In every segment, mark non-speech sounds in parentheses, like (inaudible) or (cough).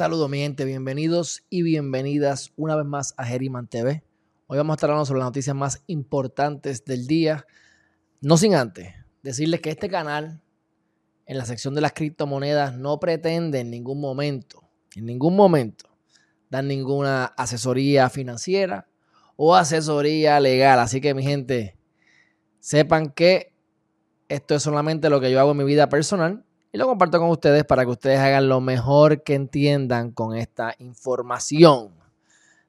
Saludos mi gente, bienvenidos y bienvenidas una vez más a Geriman TV. Hoy vamos a estar hablando sobre las noticias más importantes del día. No sin antes decirles que este canal, en la sección de las criptomonedas, no pretende en ningún momento, en ningún momento, dar ninguna asesoría financiera o asesoría legal. Así que mi gente, sepan que esto es solamente lo que yo hago en mi vida personal y lo comparto con ustedes para que ustedes hagan lo mejor que entiendan con esta información.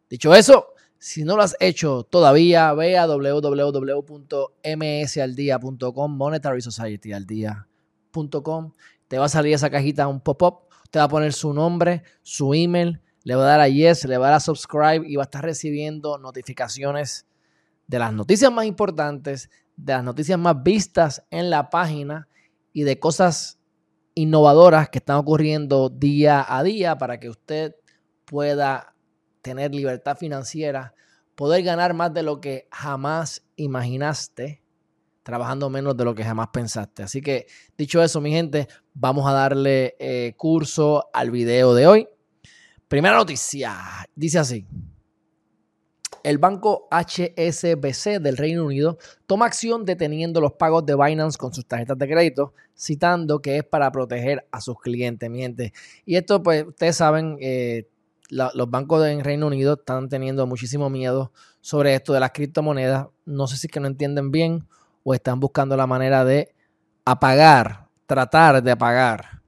Dicho eso, si no lo has hecho todavía, ve a www.msaldia.com, monetarysocietyaldia.com. Te va a salir esa cajita, un pop-up. Te va a poner su nombre, su email, le va a dar a yes, le va a dar a subscribe y va a estar recibiendo notificaciones de las noticias más importantes, de las noticias más vistas en la página y de cosas innovadoras que están ocurriendo día a día para que usted pueda tener libertad financiera, poder ganar más de lo que jamás imaginaste, trabajando menos de lo que jamás pensaste. Así que, dicho eso, mi gente, vamos a darle eh, curso al video de hoy. Primera noticia, dice así. El banco HSBC del Reino Unido toma acción deteniendo los pagos de Binance con sus tarjetas de crédito, citando que es para proteger a sus clientes, mi gente. Y esto, pues, ustedes saben, eh, los bancos del Reino Unido están teniendo muchísimo miedo sobre esto de las criptomonedas. No sé si es que no entienden bien o están buscando la manera de apagar, tratar de apagar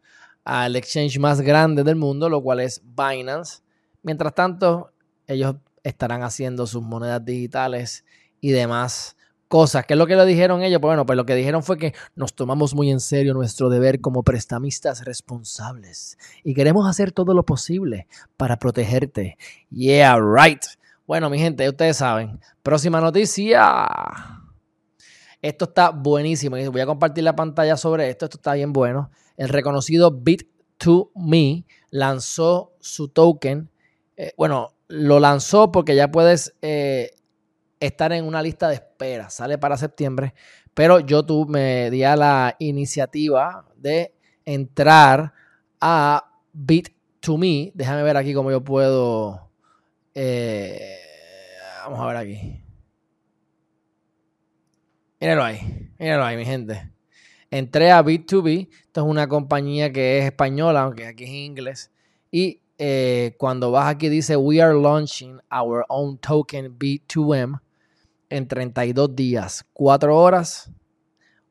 al exchange más grande del mundo, lo cual es Binance. Mientras tanto, ellos estarán haciendo sus monedas digitales y demás cosas. ¿Qué es lo que le dijeron ellos? Pues bueno, pues lo que dijeron fue que nos tomamos muy en serio nuestro deber como prestamistas responsables y queremos hacer todo lo posible para protegerte. Yeah, right. Bueno, mi gente, ustedes saben. Próxima noticia. Esto está buenísimo. Voy a compartir la pantalla sobre esto. Esto está bien bueno. El reconocido Bit2Me lanzó su token. Eh, bueno, lo lanzó porque ya puedes eh, estar en una lista de espera. Sale para septiembre. Pero yo me di a la iniciativa de entrar a Bit2Me. Déjame ver aquí cómo yo puedo. Eh, vamos a ver aquí. Míralo ahí. Míralo ahí, mi gente. Entré a Bit2B. Esto es una compañía que es española, aunque aquí es inglés. Y eh, cuando vas aquí dice We are launching our own token B2M en 32 días, 4 horas,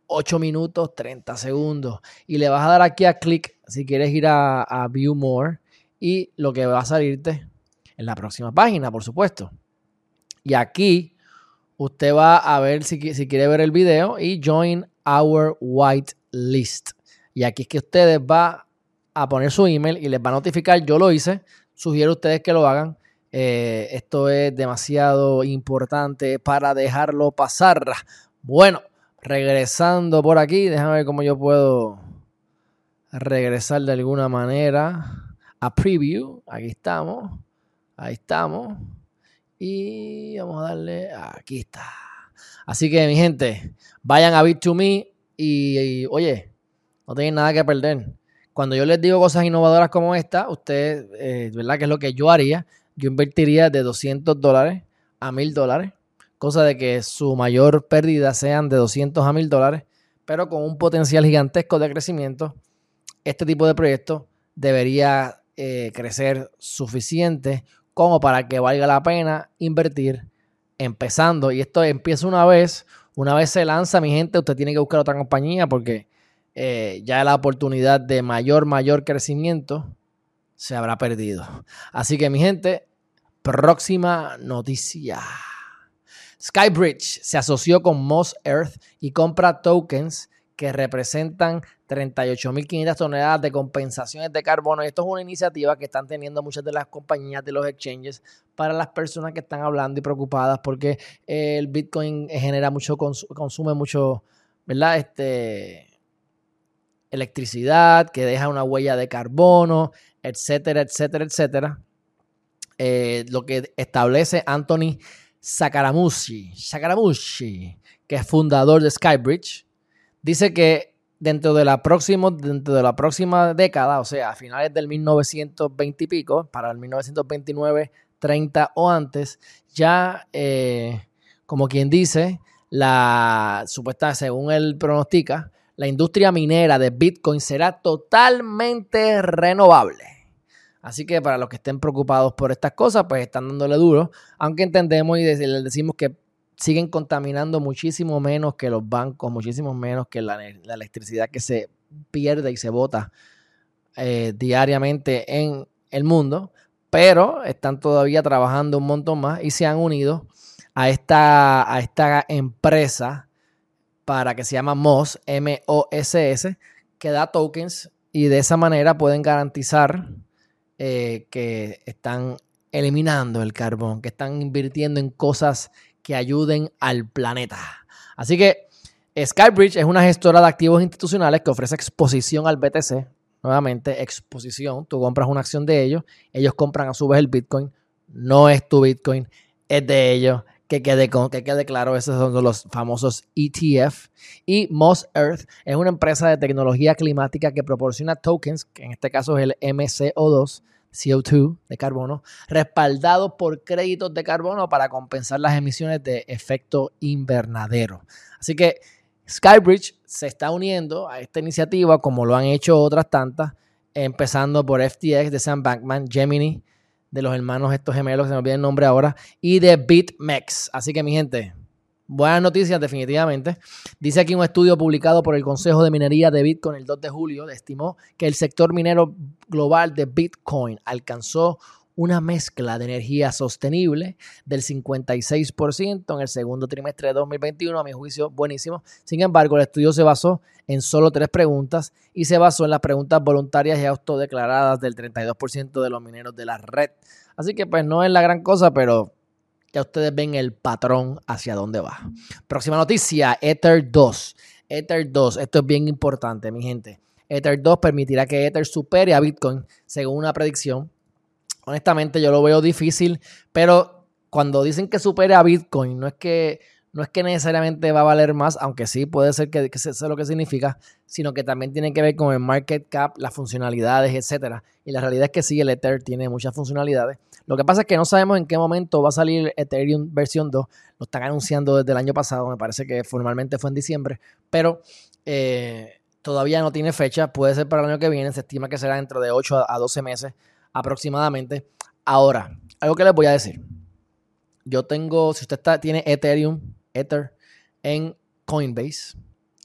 8 minutos, 30 segundos. Y le vas a dar aquí a click si quieres ir a, View More. Y lo que va a salirte en la próxima página, por supuesto. Y aquí usted va a ver si, si quiere ver el video y join our white list. Y aquí es que ustedes va a poner su email y les va a notificar. Yo lo hice. Sugiero a ustedes que lo hagan. Eh, esto es demasiado importante para dejarlo pasar. Bueno, regresando por aquí, déjame ver cómo yo puedo regresar de alguna manera a preview. Aquí estamos. Ahí estamos. Y vamos a darle. Aquí está. Así que, mi gente, vayan a Bit2Me y, y oye, no tienen nada que perder. Cuando yo les digo cosas innovadoras como esta, usted, eh, ¿verdad? Que es lo que yo haría. Yo invertiría de 200 dólares a 1000 dólares, cosa de que su mayor pérdida sean de 200 a 1000 dólares, pero con un potencial gigantesco de crecimiento. Este tipo de proyecto debería eh, crecer suficiente como para que valga la pena invertir empezando. Y esto empieza una vez, una vez se lanza, mi gente, usted tiene que buscar otra compañía porque eh, ya la oportunidad de mayor, mayor crecimiento se habrá perdido. Así que mi gente, próxima noticia. Skybridge se asoció con Moss Earth y compra tokens que representan 38.500 toneladas de compensaciones de carbono. Esto es una iniciativa que están teniendo muchas de las compañías de los exchanges para las personas que están hablando y preocupadas porque el Bitcoin genera mucho, consume mucho, ¿verdad? Este, electricidad, que deja una huella de carbono, etcétera, etcétera, etcétera. Eh, lo que establece Anthony Sakaramushi, Sakaramushi, que es fundador de Skybridge, dice que dentro de la, próxima, dentro de la próxima década, o sea, a finales del 1920 y pico, para el 1929, 30 o antes, ya, eh, como quien dice, la supuesta, según él pronostica, la industria minera de Bitcoin será totalmente renovable. Así que para los que estén preocupados por estas cosas, pues están dándole duro, aunque entendemos y les decimos que siguen contaminando muchísimo menos que los bancos, muchísimo menos que la, electricidad que se pierde y se bota eh, diariamente en el mundo, pero están todavía trabajando un montón más y se han unido a esta, a esta empresa para que se llama MOSS, M-O-S-S, que da tokens y de esa manera pueden garantizar eh, que están eliminando el carbón, que están invirtiendo en cosas que ayuden al planeta. Así que Skybridge es una gestora de activos institucionales que ofrece exposición al BTC. Nuevamente, exposición. Tú compras una acción de ellos, ellos compran a su vez el Bitcoin. No es tu Bitcoin, es de ellos. Que quede, que quede claro, esos son los famosos ETF. Y Moss Earth es una empresa de tecnología climática que proporciona tokens, que en este caso es el MCO2, CO2 de carbono, respaldado por créditos de carbono para compensar las emisiones de efecto invernadero. Así que Skybridge se está uniendo a esta iniciativa como lo han hecho otras tantas, empezando por FTX de Sam Bankman, Gemini de los hermanos estos gemelos, se me olvida el nombre ahora, y de BitMEX. Así que mi gente, Buenas noticias, definitivamente. Dice aquí un estudio publicado por el Consejo de Minería de Bitcoin el 2 de julio, estimó que el sector minero global de Bitcoin alcanzó una mezcla de energía sostenible del 56% en el segundo trimestre de 2021, a mi juicio buenísimo. Sin embargo, el estudio se basó en solo tres preguntas y se basó en las preguntas voluntarias y autodeclaradas del 32% de los mineros de la red. Así que pues no es la gran cosa, pero ya ustedes ven el patrón hacia dónde va. Próxima noticia, Ether 2. Ether 2, esto es bien importante, mi gente. Ether 2 permitirá que Ether supere a Bitcoin según una predicción. Honestamente, yo lo veo difícil, pero cuando dicen que supere a Bitcoin, no es que no es que necesariamente va a valer más, aunque sí puede ser que, que sea lo que significa, sino que también tiene que ver con el market cap, las funcionalidades, etcétera. Y la realidad es que sí, el Ether tiene muchas funcionalidades. Lo que pasa es que no sabemos en qué momento va a salir Ethereum versión 2. Lo están anunciando desde el año pasado, me parece que formalmente fue en diciembre, pero eh, todavía no tiene fecha. Puede ser para el año que viene, se estima que será dentro de 8 a 12 meses aproximadamente. Ahora, algo que les voy a decir. Yo tengo, si usted está, tiene Ethereum, Ether en Coinbase.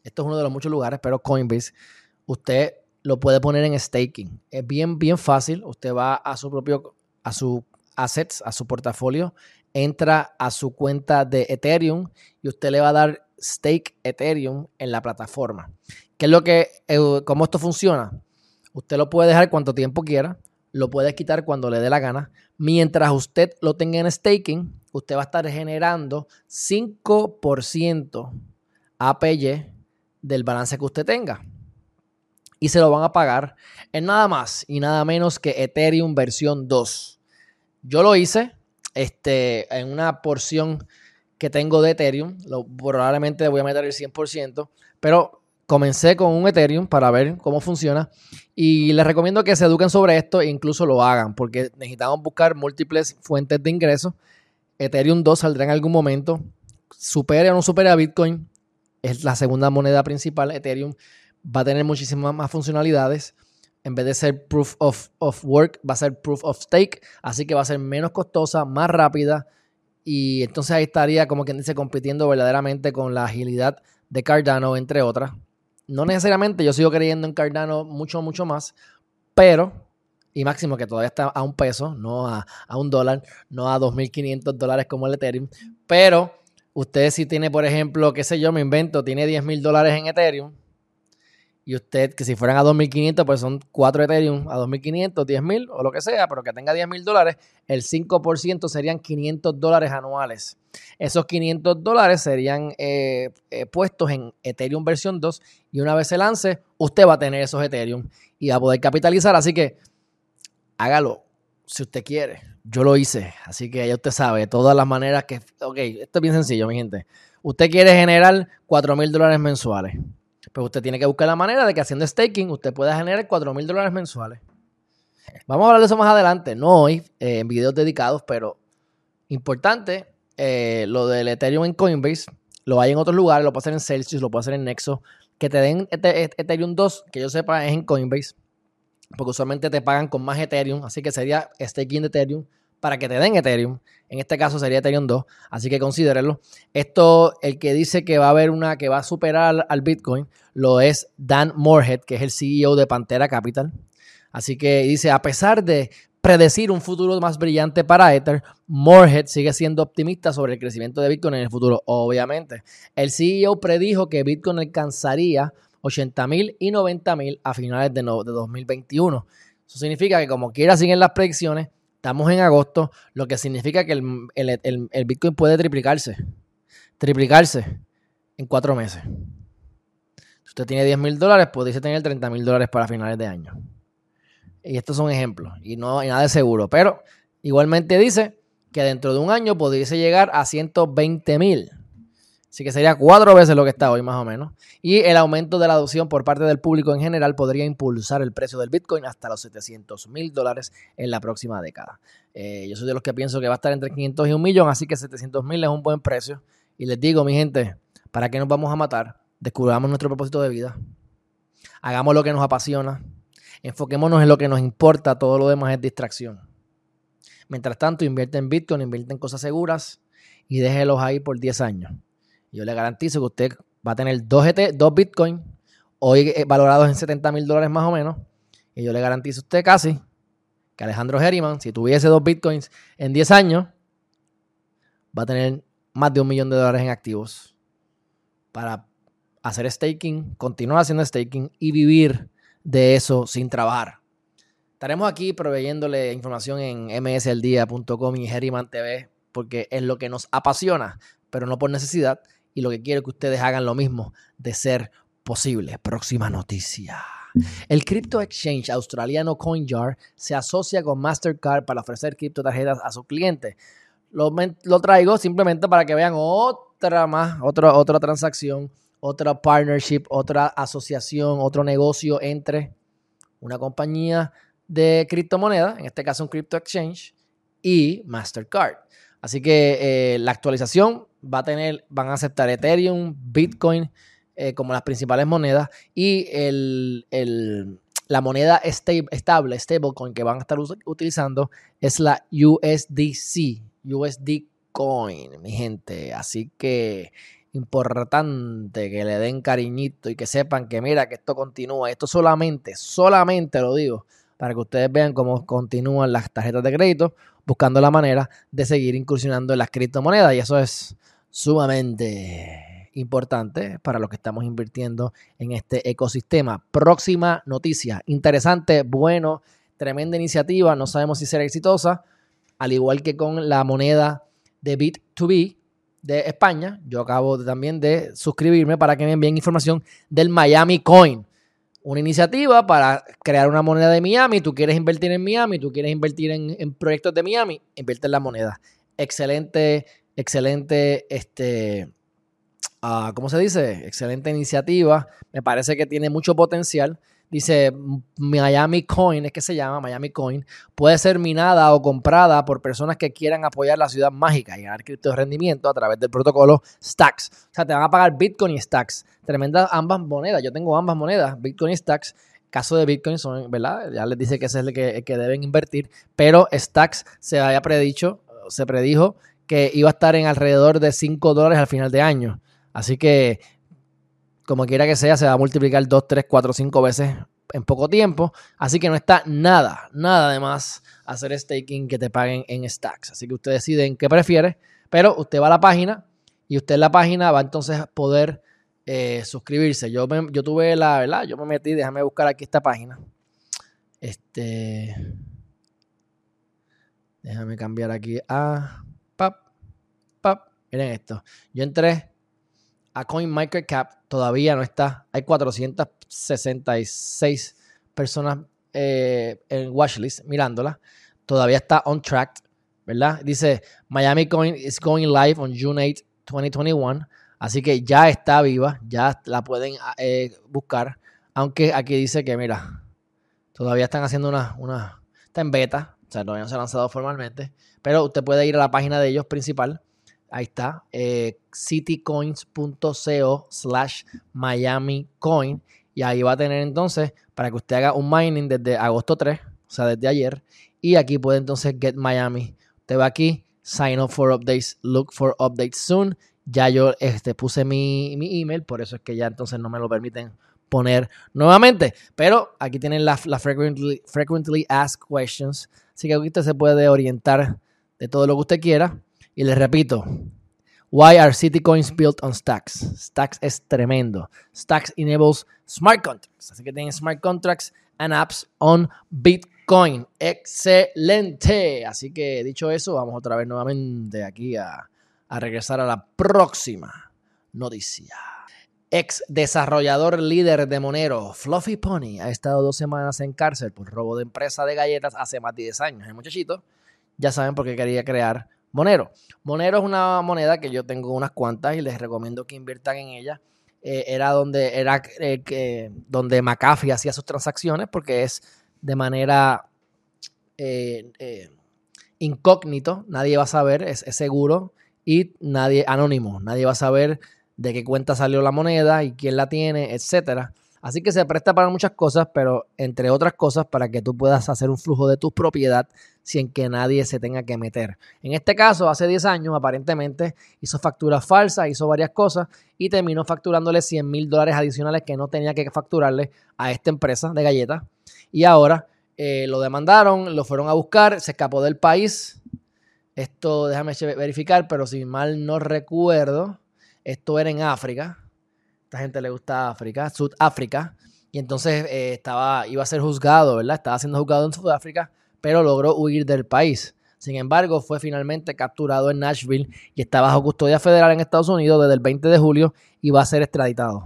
Esto es uno de los muchos lugares, pero Coinbase, usted lo puede poner en staking. Es bien, bien fácil. Usted va a su propio, a su assets, a su portafolio, entra a su cuenta de Ethereum y usted le va a dar stake Ethereum en la plataforma. ¿Qué es lo que, eh, cómo esto funciona? Usted lo puede dejar cuanto tiempo quiera, lo puede quitar cuando le dé la gana. Mientras usted lo tenga en staking, usted va a estar generando 5% APY del balance que usted tenga. Y se lo van a pagar en nada más y nada menos que Ethereum versión 2. Yo lo hice este, en una porción que tengo de Ethereum. Lo, probablemente voy a meter el 100%, pero comencé con un Ethereum para ver cómo funciona y les recomiendo que se eduquen sobre esto e incluso lo hagan porque necesitamos buscar múltiples fuentes de ingresos. Ethereum 2 saldrá en algún momento, supere o no supere a Bitcoin, es la segunda moneda principal. Ethereum va a tener muchísimas más funcionalidades. En vez de ser proof of, work, va a ser proof of stake, así que va a ser menos costosa, más rápida y entonces ahí estaría como quien dice compitiendo verdaderamente con la agilidad de Cardano, entre otras no necesariamente yo sigo creyendo en Cardano mucho, mucho más, pero, y máximo que todavía está a un peso, no a, un dólar, no a 2.500 dólares como el Ethereum, pero usted si tiene, por ejemplo, qué sé yo, me invento, tiene 10.000 dólares en Ethereum, y usted, que si fueran a 2.500, pues son 4 Ethereum a 2.500, 10.000 o lo que sea, pero que tenga 10.000 dólares, el 5% serían 500 dólares anuales. Esos 500 dólares serían eh, eh, puestos en Ethereum versión 2 y una vez se lance, usted va a tener esos Ethereum y va a poder capitalizar. Así que hágalo si usted quiere. Yo lo hice, así que ya usted sabe todas las maneras que... Ok, esto es bien sencillo, mi gente. Usted quiere generar 4 mil dólares mensuales Pero usted tiene que buscar la manera de que haciendo staking usted pueda generar 4 mil dólares mensuales. Vamos a hablar de eso más adelante, no hoy, eh, en videos dedicados, pero importante, eh, lo del Ethereum en Coinbase, lo hay en otros lugares, lo puede hacer en Celsius, lo puede hacer en Nexo, que te den Ethereum 2, que yo sepa es en Coinbase, porque usualmente te pagan con más Ethereum, así que sería staking de Ethereum para que te den Ethereum. En este caso sería Ethereum 2, así que considérenlo. Esto, el que dice que va a haber una que va a superar al Bitcoin, lo es Dan Morehead, que es el CEO de Pantera Capital. Así que dice, a pesar de predecir un futuro más brillante para Ether, Morehead sigue siendo optimista sobre el crecimiento de Bitcoin en el futuro. Obviamente, el CEO predijo que Bitcoin alcanzaría 80 mil y 90 mil a finales de, 2021. Eso significa que como quiera siguen las predicciones, estamos en agosto, lo que significa que el, Bitcoin puede triplicarse. Triplicarse en cuatro meses. Si usted tiene 10 mil dólares, puede tener 30 mil dólares para finales de año. Y estos son ejemplos. Y no hay nada de seguro. Pero igualmente dice que dentro de un año pudiese llegar a 120 mil. Así que sería cuatro veces lo que está hoy más o menos. Y el aumento de la adopción por parte del público en general podría impulsar el precio del Bitcoin hasta los 700 mil dólares en la próxima década. Eh, yo soy de los que pienso que va a estar entre 500 y un millón, así que 700 mil es un buen precio. Y les digo, mi gente, ¿para qué nos vamos a matar? Descubramos nuestro propósito de vida. Hagamos lo que nos apasiona. Enfoquémonos en lo que nos importa, todo lo demás es distracción. Mientras tanto, invierte en Bitcoin, invierte en cosas seguras y déjelos ahí por 10 años. Yo le garantizo que usted va a tener dos, GT, dos Bitcoin, hoy eh, valorados en 70 mil dólares más o menos. Y yo le garantizo a usted casi que Alejandro Herriman, si tuviese dos Bitcoins en 10 años, va a tener más de un millón de dólares en activos para hacer staking, continuar haciendo staking y vivir de eso sin trabajar. Estaremos aquí proveyéndole información en msldía.com y Herriman TV porque es lo que nos apasiona, pero no por necesidad. Y lo que quiero que ustedes hagan lo mismo de ser posible. Próxima noticia. El Crypto Exchange australiano CoinJar se asocia con Mastercard para ofrecer criptotarjetas a sus clientes. Lo, lo, traigo simplemente para que vean otra más, otra, otra transacción otra partnership, otra asociación, otro negocio entre una compañía de criptomonedas, en este caso un crypto exchange, y Mastercard. Así que eh, la actualización va a tener, van a aceptar Ethereum, Bitcoin eh, como las principales monedas y la moneda estable, stablecoin que van a estar utilizando es la USDC, USD Coin, mi gente. Así que importante que le den cariñito y que sepan que mira que esto continúa. Esto solamente, solamente lo digo, para que ustedes vean cómo continúan las tarjetas de crédito, buscando la manera de seguir incursionando en las criptomonedas. Y eso es sumamente importante para los que estamos invirtiendo en este ecosistema. Próxima noticia, interesante, bueno, tremenda iniciativa, no sabemos si será exitosa, al igual que con la moneda de Bit2B, de España, yo acabo también de suscribirme para que me envíen información del Miami Coin. Una iniciativa para crear una moneda de Miami. Tú quieres invertir en Miami, tú quieres invertir en, proyectos de Miami, invierte en la moneda. Excelente, excelente, este, uh, ¿cómo se dice? Excelente iniciativa. Me parece que tiene mucho potencial. Dice Miami Coin, es que se llama Miami Coin, puede ser minada o comprada por personas que quieran apoyar la ciudad mágica y ganar cripto rendimiento a través del protocolo Stacks. O sea, te van a pagar Bitcoin y Stacks. Tremendas ambas monedas. Yo tengo ambas monedas, Bitcoin y Stacks. Caso de Bitcoin son, ¿verdad? Ya les dice que ese es el que, que deben invertir, pero Stacks se había predicho, se predijo que iba a estar en alrededor de 5 dólares al final de año. Así que como quiera que sea, se va a multiplicar 2, 3, 4, 5 veces en poco tiempo. Así que no está nada, nada de más hacer staking que te paguen en stacks. Así que usted decide en qué prefiere, pero usted va a la página y usted en la página va entonces a poder eh, suscribirse. Yo, yo tuve la, ¿verdad? Yo me metí, déjame buscar aquí esta página. Este. Déjame cambiar aquí a. Pap, pap. Miren esto. Yo entré a CoinMarketCap todavía no está. Hay 466 personas eh, en watchlist mirándola. Todavía está on track, ¿verdad? Dice Miami Coin is going live on June 8, 2021. Así que ya está viva, ya la pueden eh, buscar. Aunque aquí dice que, mira, todavía están haciendo una, una, está en beta, o sea, todavía no se ha lanzado formalmente. Pero usted puede ir a la página de ellos principal. Ahí está, eh, citycoins.co slash Miami Coin. Y ahí va a tener entonces para que usted haga un mining desde agosto 3, o sea, desde ayer. Y aquí puede entonces Get Miami. Usted va aquí, sign up for updates, look for updates soon. Ya yo este, puse mi, mi email, por eso es que ya entonces no me lo permiten poner nuevamente. Pero aquí tienen las la frequently, frequently asked questions. Así que aquí usted se puede orientar de todo lo que usted quiera. Y les repito, why are city coins built on Stacks? Stacks es tremendo. Stacks enables smart contracts. Así que tienen smart contracts and apps on Bitcoin. Excelente. Así que dicho eso, vamos otra vez nuevamente aquí a, a regresar a la próxima noticia. Ex desarrollador líder de Monero, Fluffy Pony, ha estado dos semanas en cárcel por robo de empresa de galletas hace más de 10 años. El muchachito, ya saben por qué quería crear Monero. Monero es una moneda que yo tengo unas cuantas y les recomiendo que inviertan en ella. Eh, era donde, era, eh, donde McAfee hacía sus transacciones porque es de manera eh, incógnito, nadie va a saber, es, es seguro y nadie anónimo, nadie va a saber de qué cuenta salió la moneda y quién la tiene, etcétera. Así que se presta para muchas cosas, pero entre otras cosas para que tú puedas hacer un flujo de tu propiedad sin que nadie se tenga que meter. En este caso, hace 10 años, aparentemente hizo facturas falsas, hizo varias cosas y terminó facturándole 100 mil dólares adicionales que no tenía que facturarle a esta empresa de galletas. Y ahora eh, lo demandaron, lo fueron a buscar, se escapó del país. Esto déjame verificar, pero si mal no recuerdo, esto era en África. Esta gente le gusta África, Sudáfrica. Y entonces eh, estaba, iba a ser juzgado, ¿verdad? Estaba siendo juzgado en Sudáfrica, pero logró huir del país. Sin embargo, fue finalmente capturado en Nashville y está bajo custodia federal en Estados Unidos desde el 20 de julio y va a ser extraditado.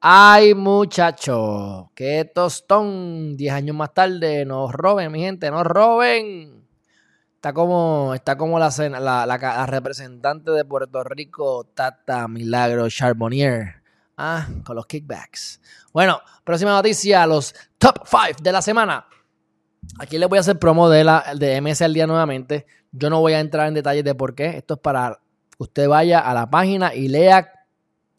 Ay, muchacho, qué tostón. Diez años más tarde, nos roben, mi gente, nos roben. Está como, está como la, la, representante de Puerto Rico, Tata Milagro Charbonnier. Ah, con los kickbacks. Bueno, próxima noticia, los top 5 de la semana. Aquí les voy a hacer promo de, la, de MS al día nuevamente. Yo no voy a entrar en detalles de por qué. Esto es para que usted vaya a la página y lea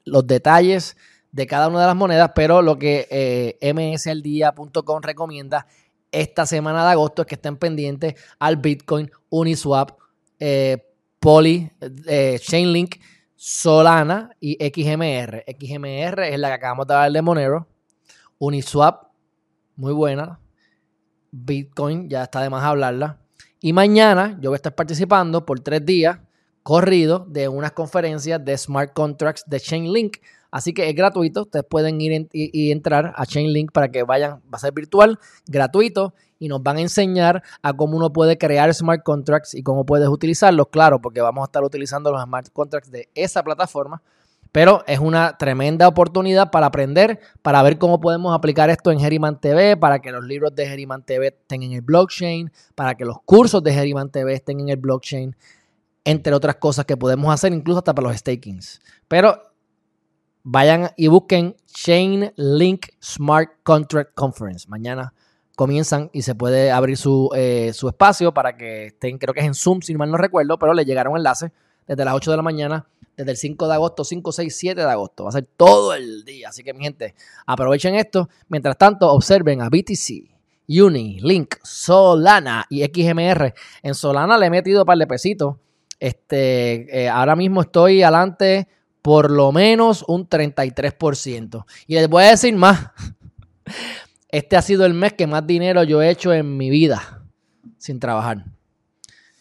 los detalles de cada una de las monedas, pero lo que eh, msaldía.com recomienda esta semana de agosto es que estén pendientes al Bitcoin, Uniswap, eh, Poly, eh, Chainlink, Solana y XMR. XMR es la que acabamos de hablar de Monero. Uniswap, muy buena. Bitcoin, ya está de más hablarla. Y mañana yo voy a estar participando por tres días corrido de unas conferencias de smart contracts de Chainlink. Así que es gratuito. Ustedes pueden ir y, entrar a Chainlink para que vayan. Va a ser virtual, gratuito. Y nos van a enseñar a cómo uno puede crear smart contracts y cómo puedes utilizarlos. Claro, porque vamos a estar utilizando los smart contracts de esa plataforma. Pero es una tremenda oportunidad para aprender, para ver cómo podemos aplicar esto en Geriman TV, para que los libros de Geriman TV estén en el blockchain, para que los cursos de Geriman TV estén en el blockchain, entre otras cosas que podemos hacer, incluso hasta para los stakings. Pero vayan y busquen Chainlink Smart Contract Conference. Mañana comienzan y se puede abrir su, eh, su, espacio para que estén, creo que es en Zoom, si mal no recuerdo, pero le llegaron enlaces desde las 8 de la mañana, desde el 5 de agosto, 5, 6, 7 de agosto. Va a ser todo el día. Así que, mi gente, aprovechen esto. Mientras tanto, observen a BTC. Uni, Link, Solana y XMR. En Solana le he metido un par de pesitos. Este, eh, ahora mismo estoy adelante por lo menos un 33%. Y les voy a decir más. (laughs) Este ha sido el mes que más dinero yo he hecho en mi vida sin trabajar.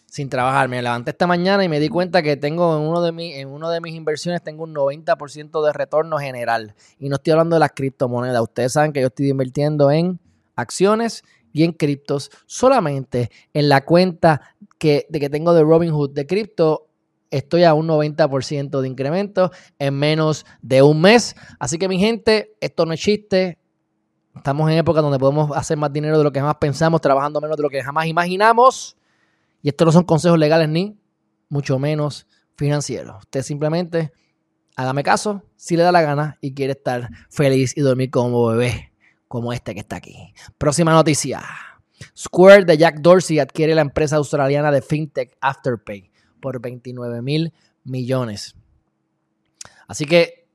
Sin trabajar. Me levanté esta mañana y me di cuenta que tengo en uno de, mis, en uno de mis inversiones tengo un 90% de retorno general. Y no estoy hablando de las criptomonedas. Ustedes saben que yo estoy invirtiendo en acciones y en criptos. Solamente en la cuenta que, de que tengo de Robinhood de cripto estoy a un 90% de incremento en menos de un mes. Así que mi gente, esto no es chiste. Estamos en época donde podemos hacer más dinero de lo que jamás pensamos, trabajando menos de lo que jamás imaginamos. Y estos no son consejos legales ni mucho menos financieros. Usted simplemente hágame caso si le da la gana y quiere estar feliz y dormir como bebé, como este que está aquí. Próxima noticia. Square de Jack Dorsey adquiere la empresa australiana de FinTech Afterpay por 29 mil millones. Así que,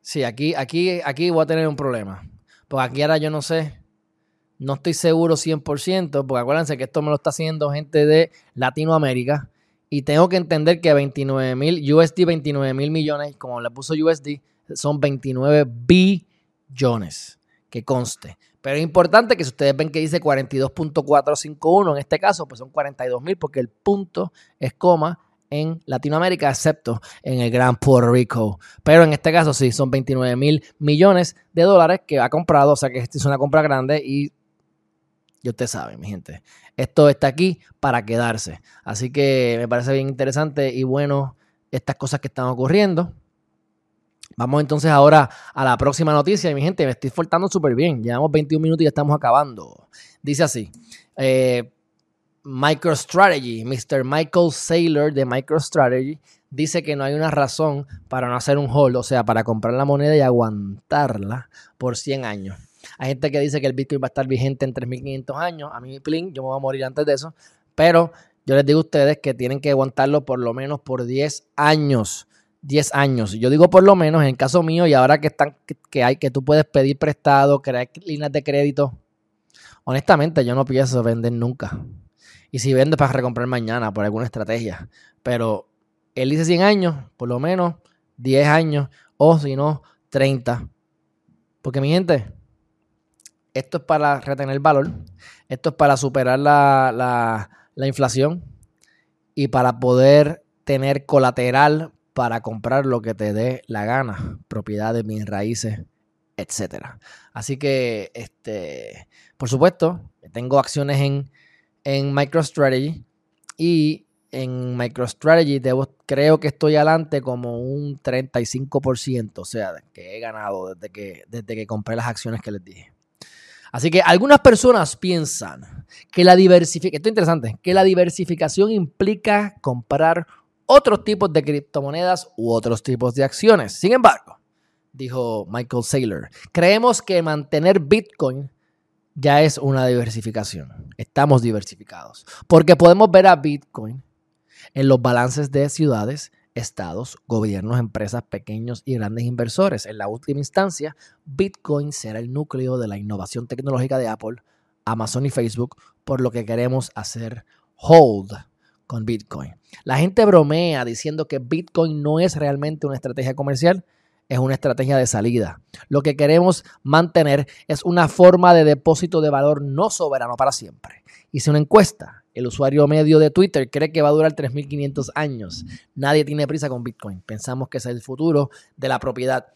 sí, aquí, aquí, aquí voy a tener un problema. Porque aquí ahora yo no sé, no estoy seguro 100%, porque acuérdense que esto me lo está haciendo gente de Latinoamérica. Y tengo que entender que 29 mil, USD 29 mil millones, como le puso USD, son 29 billones, que conste. Pero es importante que si ustedes ven que dice 42.451, en este caso, pues son 42 mil, porque el punto es coma en Latinoamérica, excepto en el Gran Puerto Rico. Pero en este caso sí, son 29 mil millones de dólares que ha comprado, o sea que es una compra grande y ya usted sabe, mi gente, esto está aquí para quedarse. Así que me parece bien interesante y bueno estas cosas que están ocurriendo. Vamos entonces ahora a la próxima noticia. Mi gente, me estoy faltando súper bien. Llevamos 21 minutos y ya estamos acabando. Dice así. Eh, MicroStrategy, Mr. Michael Saylor de MicroStrategy, dice que no hay una razón para no hacer un hold, o sea, para comprar la moneda y aguantarla por 100 años. Hay gente que dice que el Bitcoin va a estar vigente en 3.500 años. A mí, plin, yo me voy a morir antes de eso. Pero yo les digo a ustedes que tienen que aguantarlo por lo menos por 10 años. 10 años. Yo digo por lo menos en el caso mío y ahora que están que hay que tú puedes pedir prestado, crear líneas de crédito. Honestamente, yo no pienso vender nunca. Y si vende para recomprar mañana por alguna estrategia. Pero él dice 100 años, por lo menos 10 años o si no 30. Porque mi gente, esto es para retener valor, esto es para superar la, inflación y para poder tener colateral para comprar lo que te dé la gana, propiedades, mis raíces, etcétera. Así que, este, por supuesto, tengo acciones en, en MicroStrategy y en MicroStrategy debo, creo que estoy adelante como un 35%, o sea, que he ganado desde que, desde que compré las acciones que les dije. Así que algunas personas piensan que la diversificación, esto es interesante, que la diversificación implica comprar otros tipos de criptomonedas u otros tipos de acciones. Sin embargo, dijo Michael Saylor, creemos que mantener Bitcoin ya es una diversificación. Estamos diversificados. Porque podemos ver a Bitcoin en los balances de ciudades estados, gobiernos, empresas, pequeños y grandes inversores. En la última instancia, Bitcoin será el núcleo de la innovación tecnológica de Apple, Amazon y Facebook, por lo que queremos hacer hold con Bitcoin. La gente bromea diciendo que Bitcoin no es realmente una estrategia comercial, es una estrategia de salida. Lo que queremos mantener es una forma de depósito de valor no soberano para siempre. Hice una encuesta el usuario medio de Twitter cree que va a durar 3.500 años. Nadie tiene prisa con Bitcoin. Pensamos que es el futuro de la propiedad.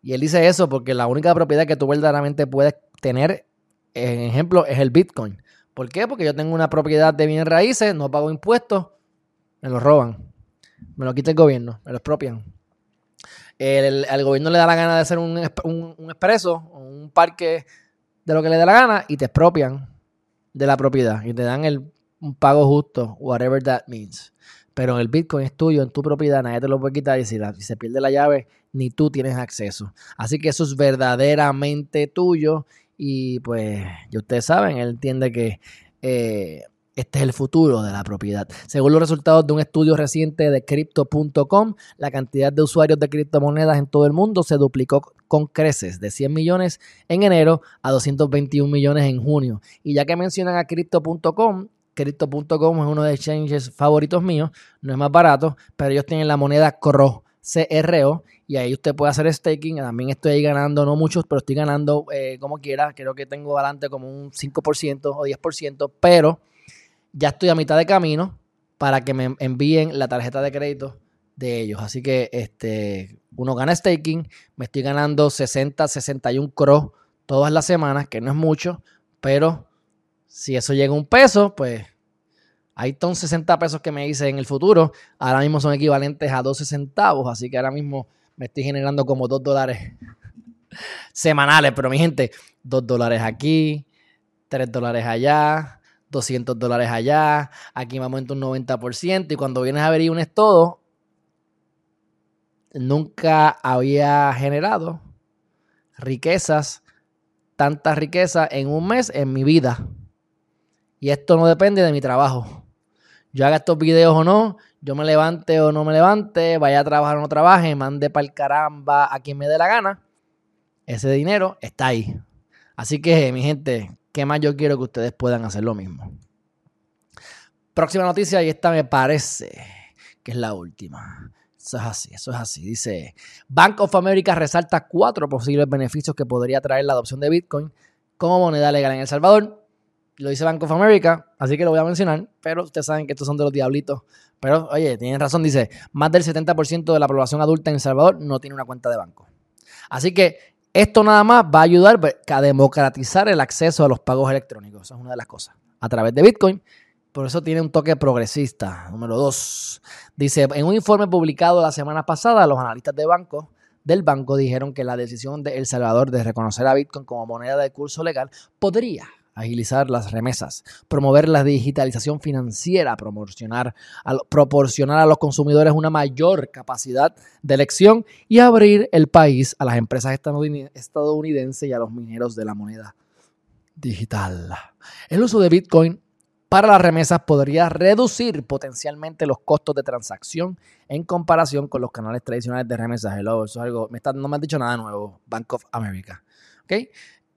Y él dice eso porque la única propiedad que tú verdaderamente puedes tener, en ejemplo, es el Bitcoin. ¿Por qué? Porque yo tengo una propiedad de bienes raíces, no pago impuestos, me lo roban. Me lo quita el gobierno, me lo expropian. El, gobierno le da la gana de hacer un, un, un expreso, un parque de lo que le dé la gana y te expropian de la propiedad y te dan el un pago justo, whatever that means. Pero el Bitcoin es tuyo, en tu propiedad, nadie te lo puede quitar y si, se pierde la llave, ni tú tienes acceso. Así que eso es verdaderamente tuyo y pues, ya ustedes saben, él entiende que eh, este es el futuro de la propiedad. Según los resultados de un estudio reciente de Crypto.com, la cantidad de usuarios de criptomonedas en todo el mundo se duplicó con creces de 100 millones en enero a 221 millones en junio. Y ya que mencionan a Crypto.com, Crypto.com es uno de los exchanges favoritos míos, no es más barato, pero ellos tienen la moneda CRO, CRO, y ahí usted puede hacer staking. También estoy ahí ganando, no muchos, pero estoy ganando eh, como quiera. Creo que tengo adelante como un 5% o 10%, pero ya estoy a mitad de camino para que me envíen la tarjeta de crédito de ellos. Así que este, uno gana staking, me estoy ganando 60, 61 CRO todas las semanas, que no es mucho, pero si eso llega a un peso, pues ahí están 60 pesos que me hice en el futuro. Ahora mismo son equivalentes a 12 centavos. Así que ahora mismo me estoy generando como 2 dólares (laughs) semanales. Pero mi gente, 2 dólares aquí, 3 dólares allá, 200 dólares allá. Aquí me aumento un 90%. Y cuando vienes a ver y unes todo, nunca había generado riquezas, tanta riqueza en un mes en mi vida. Y esto no depende de mi trabajo. Yo haga estos videos o no, yo me levante o no me levante, vaya a trabajar o no trabaje, mande para el caramba a quien me dé la gana. Ese dinero está ahí. Así que, mi gente, ¿qué más yo quiero que ustedes puedan hacer lo mismo? Próxima noticia, y esta me parece que es la última. Eso es así, eso es así. Dice, Bank of America resalta cuatro posibles beneficios que podría traer la adopción de Bitcoin como moneda legal en El Salvador. Lo dice Bank of America, así que lo voy a mencionar, pero ustedes saben que estos son de los diablitos. Pero, oye, tienen razón, dice, más del 70% de la población adulta en El Salvador no tiene una cuenta de banco. Así que esto nada más va a ayudar a democratizar el acceso a los pagos electrónicos. Esa es una de las cosas. A través de Bitcoin por eso tiene un toque progresista. Número dos. Dice, en un informe publicado la semana pasada, los analistas de banco, del banco dijeron que la decisión de El Salvador de reconocer a Bitcoin como moneda de curso legal podría agilizar las remesas, promover la digitalización financiera, proporcionar a, proporcionar a los consumidores una mayor capacidad de elección y abrir el país a las empresas estadounidenses y a los mineros de la moneda digital. El uso de Bitcoin para las remesas podría reducir potencialmente los costos de transacción en comparación con los canales tradicionales de remesas. Hello, eso es algo, no me han dicho nada nuevo, Bank of America. ¿Okay?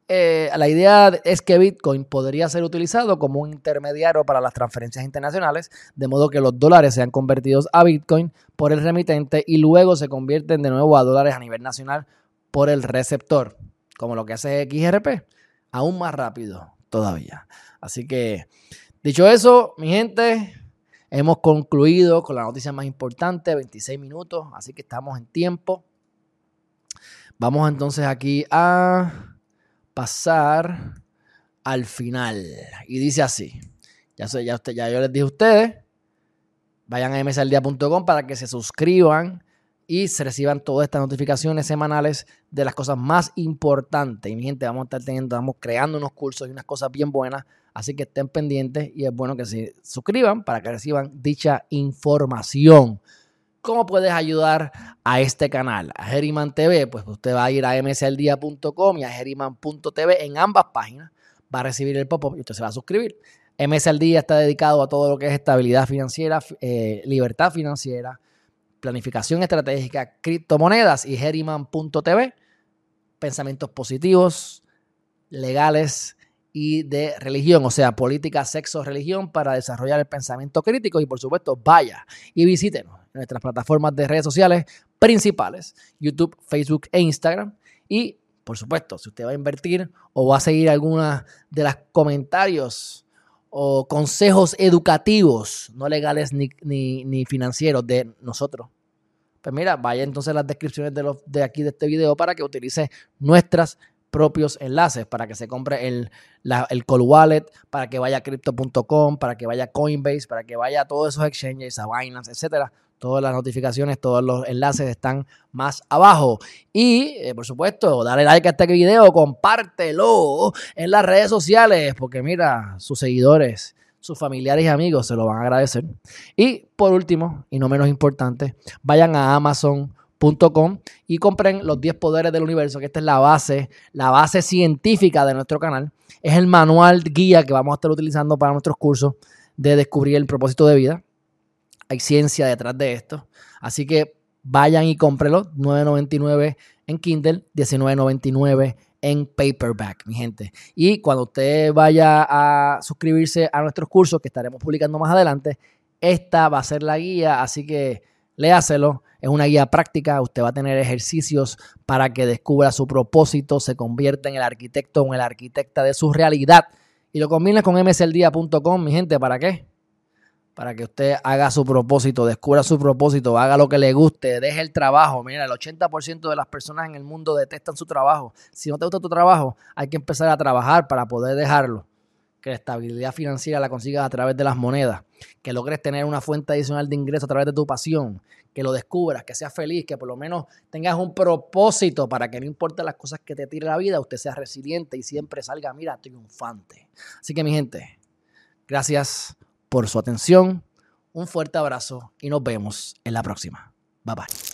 Eh, la idea es que Bitcoin podría ser utilizado como un intermediario para las transferencias internacionales, de modo que los dólares sean convertidos a Bitcoin por el remitente y luego se convierten de nuevo a dólares a nivel nacional por el receptor, como lo que hace XRP, aún más rápido todavía. Así que Dicho eso, mi gente, hemos concluido con la noticia más importante, 26 minutos, así que estamos en tiempo. Vamos entonces aquí a pasar al final. Y dice así. Ya, sé, ya, usted, ya yo les dije a ustedes. Vayan a msaldia.com para que se suscriban y se reciban todas estas notificaciones semanales de las cosas más importantes. Y mi gente, vamos a estar teniendo, estamos creando unos cursos y unas cosas bien buenas. Así que estén pendientes y es bueno que se suscriban para que reciban dicha información. ¿Cómo puedes ayudar a este canal? A Geriman TV, pues usted va a ir a msaldia.com y a geriman.tv en ambas páginas. Va a recibir el pop-up y usted se va a suscribir. MS está dedicado a todo lo que es estabilidad financiera, eh, libertad financiera, planificación estratégica, criptomonedas y Herriman.tv, pensamientos positivos, legales y de religión, o sea, política, sexo, religión, para desarrollar el pensamiento crítico y por supuesto vaya y visítenos nuestras plataformas de redes sociales principales, YouTube, Facebook e Instagram y por supuesto, si usted va a invertir o va a seguir alguna de los comentarios o consejos educativos, no legales ni, ni, financieros de nosotros. Pues mira, vaya entonces a las descripciones de, los, de aquí de este video para que utilice nuestros propios enlaces, para que se compre el, el call wallet, para que vaya a crypto.com, para que vaya a Coinbase, para que vaya a todos esos exchanges, a Binance, etcétera. Todas las notificaciones, todos los enlaces están más abajo. Y, eh, por supuesto, dale like a este video, compártelo en las redes sociales, porque mira, sus seguidores, sus familiares y amigos se lo van a agradecer. Y por último, y no menos importante, vayan a amazon.com y compren los 10 poderes del universo, que esta es la base, la base científica de nuestro canal. Es el manual guía que vamos a estar utilizando para nuestros cursos de descubrir el propósito de vida. Hay ciencia detrás de esto. Así que vayan y cómprelo. 9.99 en Kindle, 19.99 en paperback, mi gente. Y cuando usted vaya a suscribirse a nuestros cursos que estaremos publicando más adelante, esta va a ser la guía, así que léaselo. Es una guía práctica, usted va a tener ejercicios para que descubra su propósito, se convierta en el arquitecto o en el arquitecta de su realidad. Y lo combina con msldía.com, mi gente, ¿para qué? Para que usted haga su propósito, descubra su propósito, haga lo que le guste, deje el trabajo. Mira, el 80% de las personas en el mundo detestan su trabajo. Si no te gusta tu trabajo, hay que empezar a trabajar para poder dejarlo. Que la estabilidad financiera la consigas a través de las monedas, que logres tener una fuente adicional de ingreso a través de tu pasión, que lo descubras, que seas feliz, que por lo menos tengas un propósito para que no importa las cosas que te tire la vida, usted sea resiliente y siempre salga, mira, triunfante. Así que mi gente, gracias por su atención. Un fuerte abrazo y nos vemos en la próxima. Bye bye.